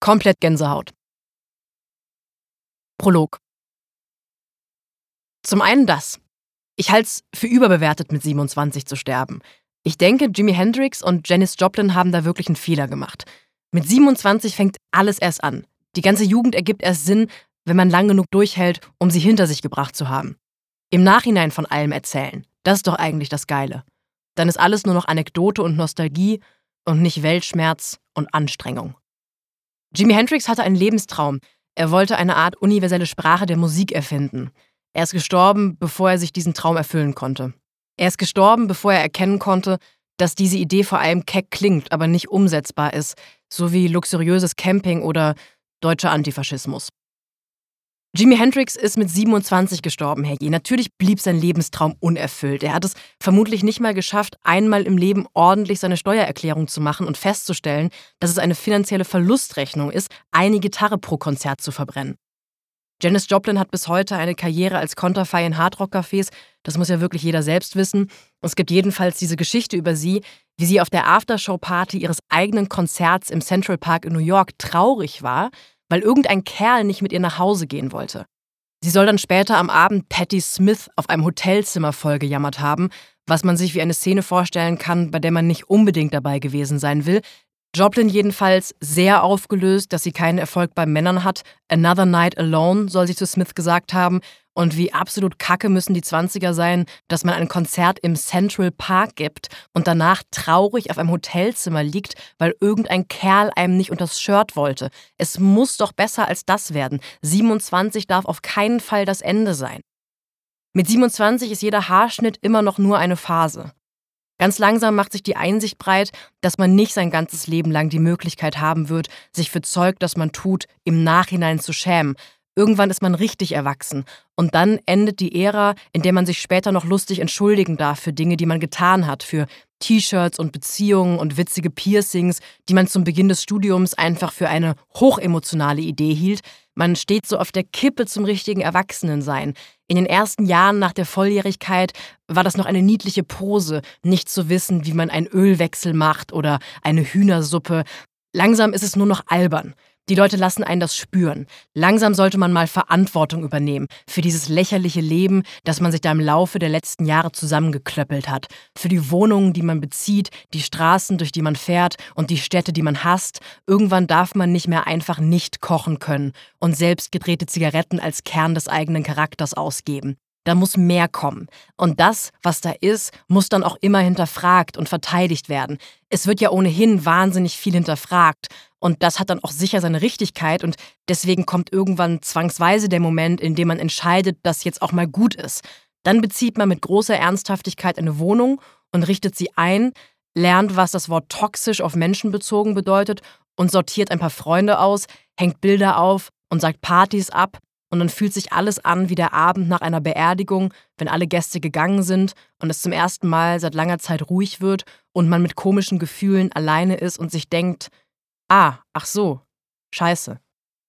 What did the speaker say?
Komplett Gänsehaut. Prolog. Zum einen das. Ich halte es für überbewertet, mit 27 zu sterben. Ich denke, Jimi Hendrix und Janis Joplin haben da wirklich einen Fehler gemacht. Mit 27 fängt alles erst an. Die ganze Jugend ergibt erst Sinn, wenn man lang genug durchhält, um sie hinter sich gebracht zu haben. Im Nachhinein von allem erzählen, das ist doch eigentlich das Geile. Dann ist alles nur noch Anekdote und Nostalgie und nicht Weltschmerz und Anstrengung. Jimi Hendrix hatte einen Lebenstraum. Er wollte eine Art universelle Sprache der Musik erfinden. Er ist gestorben, bevor er sich diesen Traum erfüllen konnte. Er ist gestorben, bevor er erkennen konnte, dass diese Idee vor allem keck klingt, aber nicht umsetzbar ist, so wie luxuriöses Camping oder deutscher Antifaschismus. Jimi Hendrix ist mit 27 gestorben, herrje. Natürlich blieb sein Lebenstraum unerfüllt. Er hat es vermutlich nicht mal geschafft, einmal im Leben ordentlich seine Steuererklärung zu machen und festzustellen, dass es eine finanzielle Verlustrechnung ist, eine Gitarre pro Konzert zu verbrennen. Janis Joplin hat bis heute eine Karriere als Konterfei in Hardrock-Cafés. Das muss ja wirklich jeder selbst wissen. Es gibt jedenfalls diese Geschichte über sie, wie sie auf der Aftershow-Party ihres eigenen Konzerts im Central Park in New York traurig war, weil irgendein Kerl nicht mit ihr nach Hause gehen wollte. Sie soll dann später am Abend Patty Smith auf einem Hotelzimmer vollgejammert haben, was man sich wie eine Szene vorstellen kann, bei der man nicht unbedingt dabei gewesen sein will. Joplin jedenfalls sehr aufgelöst, dass sie keinen Erfolg bei Männern hat. Another Night Alone soll sie zu Smith gesagt haben und wie absolut kacke müssen die 20er sein, dass man ein Konzert im Central Park gibt und danach traurig auf einem Hotelzimmer liegt, weil irgendein Kerl einem nicht unters Shirt wollte. Es muss doch besser als das werden. 27 darf auf keinen Fall das Ende sein. Mit 27 ist jeder Haarschnitt immer noch nur eine Phase. Ganz langsam macht sich die Einsicht breit, dass man nicht sein ganzes Leben lang die Möglichkeit haben wird, sich für Zeug, das man tut, im Nachhinein zu schämen, Irgendwann ist man richtig erwachsen. Und dann endet die Ära, in der man sich später noch lustig entschuldigen darf für Dinge, die man getan hat, für T-Shirts und Beziehungen und witzige Piercings, die man zum Beginn des Studiums einfach für eine hochemotionale Idee hielt. Man steht so auf der Kippe zum richtigen Erwachsenensein. In den ersten Jahren nach der Volljährigkeit war das noch eine niedliche Pose, nicht zu wissen, wie man einen Ölwechsel macht oder eine Hühnersuppe. Langsam ist es nur noch albern. Die Leute lassen einen das spüren. Langsam sollte man mal Verantwortung übernehmen für dieses lächerliche Leben, das man sich da im Laufe der letzten Jahre zusammengeklöppelt hat. Für die Wohnungen, die man bezieht, die Straßen, durch die man fährt und die Städte, die man hasst. Irgendwann darf man nicht mehr einfach nicht kochen können und selbst gedrehte Zigaretten als Kern des eigenen Charakters ausgeben. Da muss mehr kommen. Und das, was da ist, muss dann auch immer hinterfragt und verteidigt werden. Es wird ja ohnehin wahnsinnig viel hinterfragt. Und das hat dann auch sicher seine Richtigkeit. Und deswegen kommt irgendwann zwangsweise der Moment, in dem man entscheidet, dass jetzt auch mal gut ist. Dann bezieht man mit großer Ernsthaftigkeit eine Wohnung und richtet sie ein, lernt, was das Wort toxisch auf Menschen bezogen bedeutet und sortiert ein paar Freunde aus, hängt Bilder auf und sagt Partys ab und dann fühlt sich alles an wie der Abend nach einer Beerdigung, wenn alle Gäste gegangen sind und es zum ersten Mal seit langer Zeit ruhig wird und man mit komischen Gefühlen alleine ist und sich denkt, ah, ach so, scheiße.